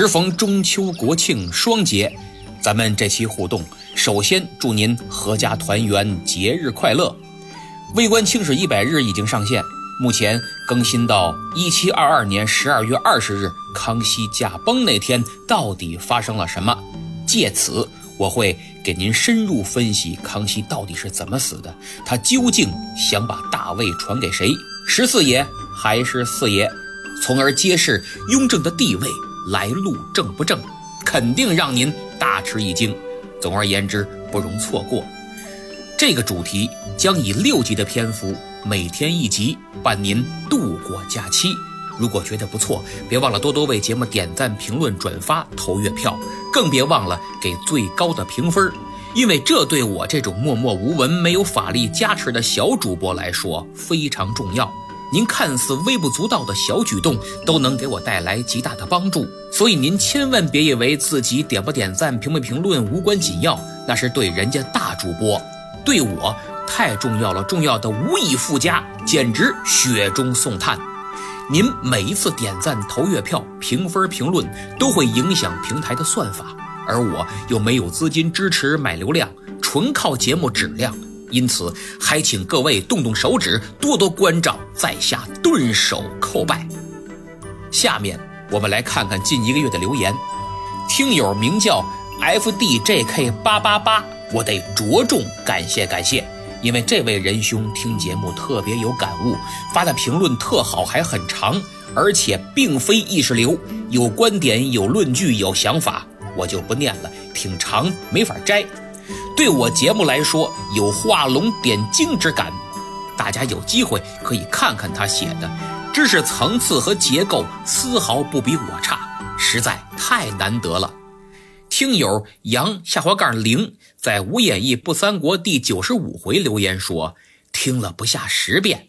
时逢中秋国庆双节，咱们这期互动，首先祝您阖家团圆，节日快乐。微观清史一百日已经上线，目前更新到一七二二年十二月二十日，康熙驾崩那天到底发生了什么？借此，我会给您深入分析康熙到底是怎么死的，他究竟想把大位传给谁？十四爷还是四爷？从而揭示雍正的地位来路正不正，肯定让您大吃一惊。总而言之，不容错过。这个主题将以六集的篇幅，每天一集，伴您度过假期。如果觉得不错，别忘了多多为节目点赞、评论、转发、投月票，更别忘了给最高的评分，因为这对我这种默默无闻、没有法力加持的小主播来说非常重要。您看似微不足道的小举动，都能给我带来极大的帮助。所以您千万别以为自己点不点赞、评不评论无关紧要，那是对人家大主播，对我太重要了，重要的无以复加，简直雪中送炭。您每一次点赞、投月票、评分、评论，都会影响平台的算法，而我又没有资金支持买流量，纯靠节目质量。因此，还请各位动动手指，多多关照，在下顿首叩拜。下面我们来看看近一个月的留言。听友名叫 FDJK 八八八，我得着重感谢感谢，因为这位仁兄听节目特别有感悟，发的评论特好，还很长，而且并非意识流，有观点、有论据、有想法，我就不念了，挺长，没法摘。对我节目来说有画龙点睛之感，大家有机会可以看看他写的，知识层次和结构丝毫不比我差，实在太难得了。听友杨下滑杠零在《无演义不三国》第九十五回留言说，听了不下十遍。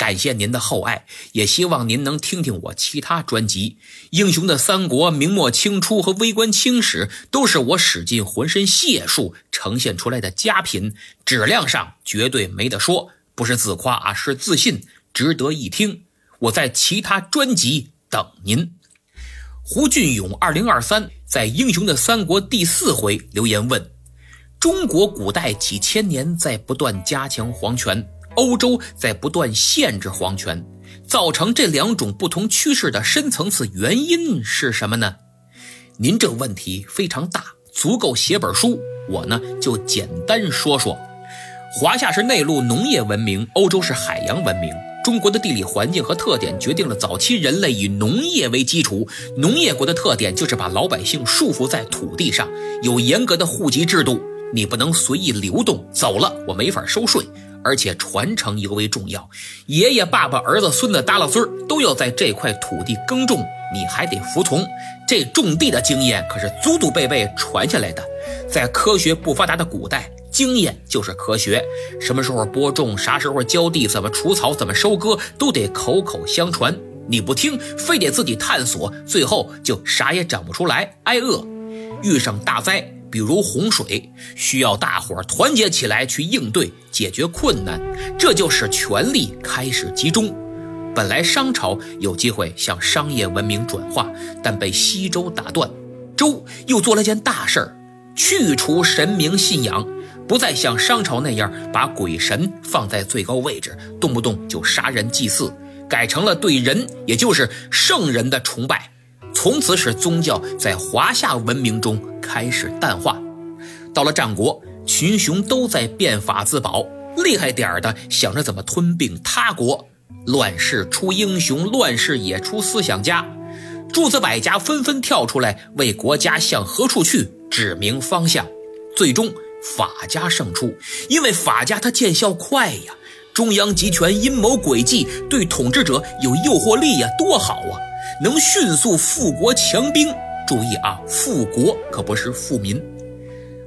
感谢您的厚爱，也希望您能听听我其他专辑。英雄的三国、明末清初和微观清史，都是我使尽浑身解数呈现出来的佳品，质量上绝对没得说，不是自夸啊，是自信，值得一听。我在其他专辑等您。胡俊勇二零二三在《英雄的三国》第四回留言问：中国古代几千年在不断加强皇权。欧洲在不断限制皇权，造成这两种不同趋势的深层次原因是什么呢？您这问题非常大，足够写本书。我呢就简单说说：华夏是内陆农业文明，欧洲是海洋文明。中国的地理环境和特点决定了早期人类以农业为基础。农业国的特点就是把老百姓束缚在土地上，有严格的户籍制度，你不能随意流动，走了我没法收税。而且传承尤为重要，爷爷、爸爸、儿子、孙子耷拉孙儿都要在这块土地耕种，你还得服从。这种地的经验可是祖祖辈辈传下来的。在科学不发达的古代，经验就是科学。什么时候播种，啥时候浇地，怎么除草，怎么收割，都得口口相传。你不听，非得自己探索，最后就啥也长不出来，挨饿。遇上大灾。比如洪水，需要大伙儿团结起来去应对、解决困难，这就使权力开始集中。本来商朝有机会向商业文明转化，但被西周打断。周又做了件大事儿，去除神明信仰，不再像商朝那样把鬼神放在最高位置，动不动就杀人祭祀，改成了对人，也就是圣人的崇拜。从此使宗教在华夏文明中开始淡化。到了战国，群雄都在变法自保，厉害点儿的想着怎么吞并他国。乱世出英雄，乱世也出思想家，诸子百家纷纷跳出来为国家向何处去指明方向。最终法家胜出，因为法家他见效快呀，中央集权阴谋诡计对统治者有诱惑力呀，多好啊！能迅速富国强兵，注意啊，富国可不是富民。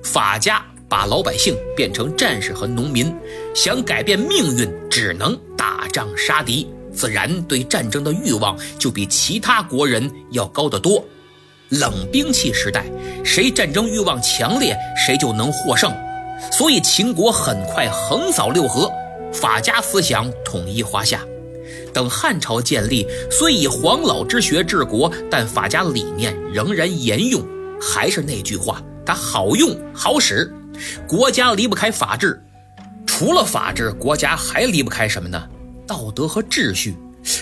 法家把老百姓变成战士和农民，想改变命运，只能打仗杀敌，自然对战争的欲望就比其他国人要高得多。冷兵器时代，谁战争欲望强烈，谁就能获胜。所以秦国很快横扫六合，法家思想统一华夏。等汉朝建立，虽以黄老之学治国，但法家理念仍然沿用。还是那句话，它好用好使。国家离不开法治，除了法治，国家还离不开什么呢？道德和秩序。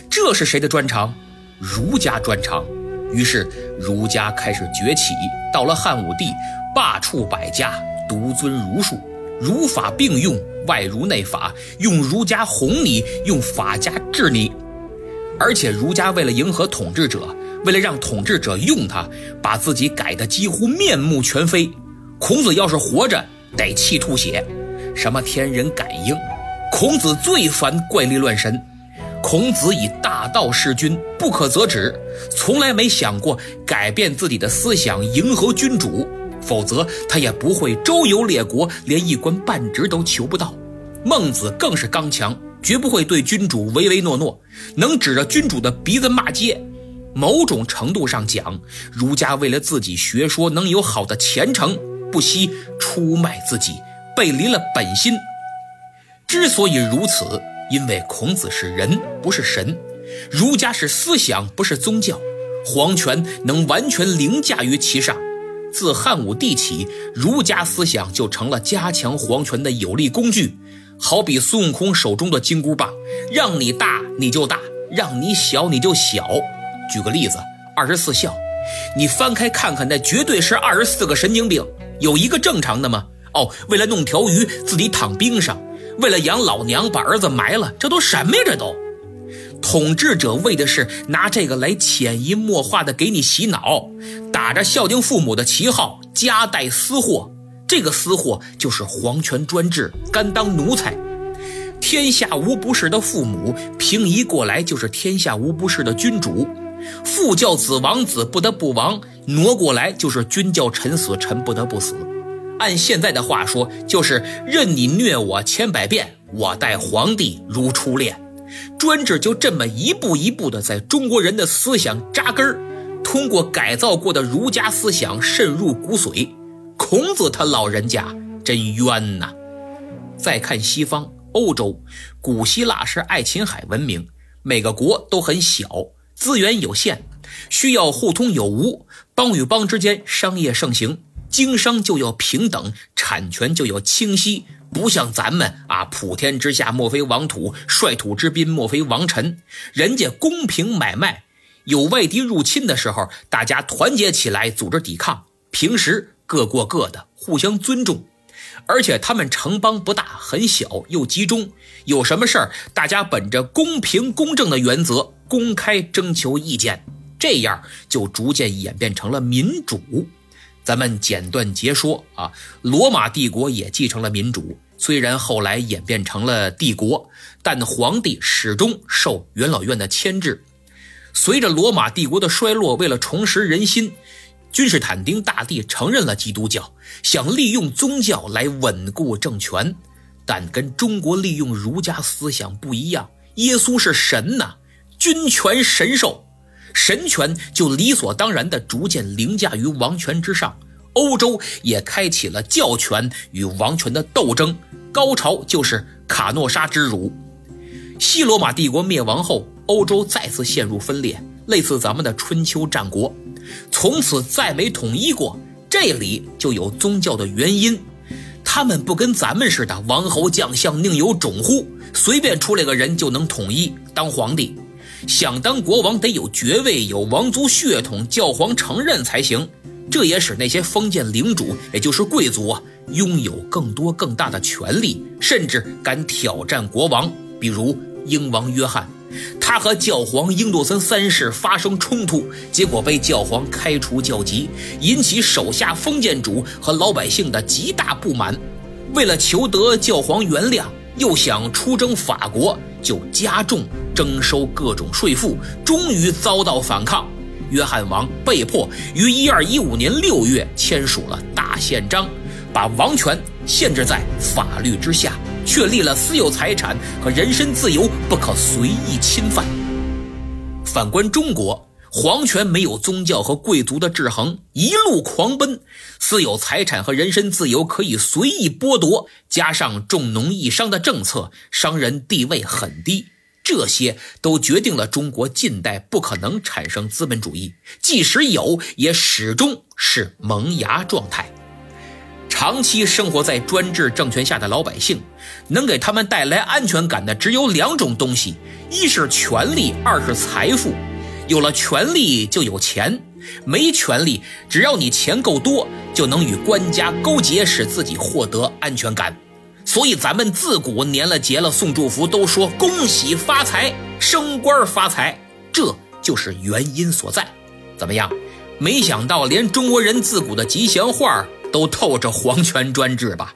这是谁的专长？儒家专长。于是儒家开始崛起。到了汉武帝，罢黜百家，独尊儒术，儒法并用，外儒内法，用儒家哄你，用法家治你。而且儒家为了迎合统治者，为了让统治者用他，把自己改得几乎面目全非。孔子要是活着，得气吐血。什么天人感应？孔子最烦怪力乱神。孔子以大道事君，不可则止，从来没想过改变自己的思想迎合君主，否则他也不会周游列国，连一官半职都求不到。孟子更是刚强，绝不会对君主唯唯诺诺，能指着君主的鼻子骂街。某种程度上讲，儒家为了自己学说能有好的前程，不惜出卖自己，背离了本心。之所以如此。因为孔子是人，不是神；儒家是思想，不是宗教。皇权能完全凌驾于其上。自汉武帝起，儒家思想就成了加强皇权的有力工具。好比孙悟空手中的金箍棒，让你大你就大，让你小你就小。举个例子，二十四孝，你翻开看看，那绝对是二十四个神经病，有一个正常的吗？哦，为了弄条鱼，自己躺冰上。为了养老娘，把儿子埋了，这都什么呀？这都，统治者为的是拿这个来潜移默化的给你洗脑，打着孝敬父母的旗号，夹带私货。这个私货就是皇权专制，甘当奴才。天下无不是的父母，平移过来就是天下无不是的君主。父教子亡，子不得不亡；挪过来就是君教臣死，臣不得不死。按现在的话说，就是任你虐我千百遍，我待皇帝如初恋。专制就这么一步一步的在中国人的思想扎根儿，通过改造过的儒家思想渗入骨髓。孔子他老人家真冤呐！再看西方欧洲，古希腊是爱琴海文明，每个国都很小，资源有限，需要互通有无，邦与邦之间商业盛行。经商就要平等，产权就要清晰，不像咱们啊，普天之下莫非王土，率土之滨莫非王臣。人家公平买卖，有外敌入侵的时候，大家团结起来组织抵抗；平时各过各的，互相尊重。而且他们城邦不大，很小又集中，有什么事儿，大家本着公平公正的原则，公开征求意见，这样就逐渐演变成了民主。咱们简短截说啊，罗马帝国也继承了民主，虽然后来演变成了帝国，但皇帝始终受元老院的牵制。随着罗马帝国的衰落，为了重拾人心，君士坦丁大帝承认了基督教，想利用宗教来稳固政权，但跟中国利用儒家思想不一样，耶稣是神呐，君权神授。神权就理所当然地逐渐凌驾于王权之上，欧洲也开启了教权与王权的斗争，高潮就是卡诺沙之辱。西罗马帝国灭亡后，欧洲再次陷入分裂，类似咱们的春秋战国，从此再没统一过。这里就有宗教的原因，他们不跟咱们似的，王侯将相宁有种乎？随便出来个人就能统一当皇帝。想当国王得有爵位，有王族血统，教皇承认才行。这也使那些封建领主，也就是贵族啊，拥有更多更大的权利，甚至敢挑战国王。比如英王约翰，他和教皇英诺森三世发生冲突，结果被教皇开除教籍，引起手下封建主和老百姓的极大不满。为了求得教皇原谅。又想出征法国，就加重征收各种税赋，终于遭到反抗。约翰王被迫于一二一五年六月签署了大宪章，把王权限制在法律之下，确立了私有财产和人身自由不可随意侵犯。反观中国。皇权没有宗教和贵族的制衡，一路狂奔，私有财产和人身自由可以随意剥夺，加上重农抑商的政策，商人地位很低。这些都决定了中国近代不可能产生资本主义，即使有，也始终是萌芽状态。长期生活在专制政权下的老百姓，能给他们带来安全感的只有两种东西：一是权力，二是财富。有了权力就有钱，没权力，只要你钱够多，就能与官家勾结，使自己获得安全感。所以咱们自古年了节了送祝福，都说恭喜发财、升官发财，这就是原因所在。怎么样？没想到连中国人自古的吉祥话都透着皇权专制吧？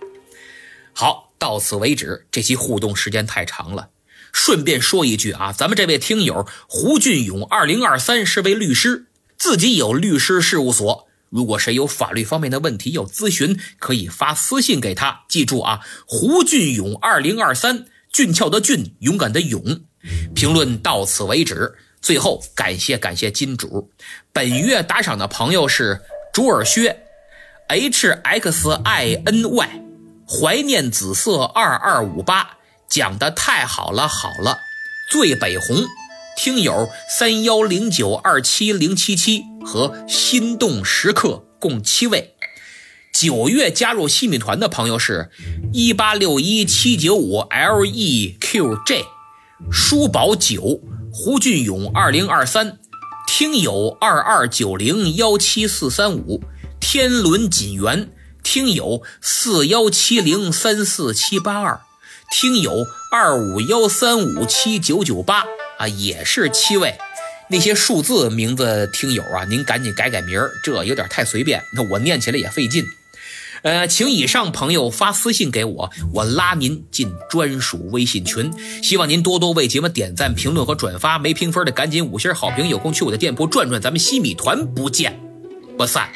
好，到此为止。这期互动时间太长了，顺便说一句啊，咱们这位听友胡俊勇，二零二三是位律师，自己有律师事务所。如果谁有法律方面的问题要咨询，可以发私信给他。记住啊，胡俊勇二零二三，俊俏的俊，勇敢的勇。评论到此为止。最后感谢感谢金主，本月打赏的朋友是卓尔薛，H X I N Y，怀念紫色二二五八，讲的太好了好了，醉北红。听友三幺零九二七零七七和心动时刻共七位，九月加入西米团的朋友是一八六一七九五 L E Q J，书宝九胡俊勇二零二三，听友二二九零幺七四三五天伦锦园，听友四幺七零三四七八二，听友二五幺三五七九九八。啊，也是七位，那些数字名字听友啊，您赶紧改改名儿，这有点太随便，那我念起来也费劲。呃，请以上朋友发私信给我，我拉您进专属微信群。希望您多多为节目点赞、评论和转发，没评分的赶紧五星好评。有空去我的店铺转转，咱们西米团不见不散。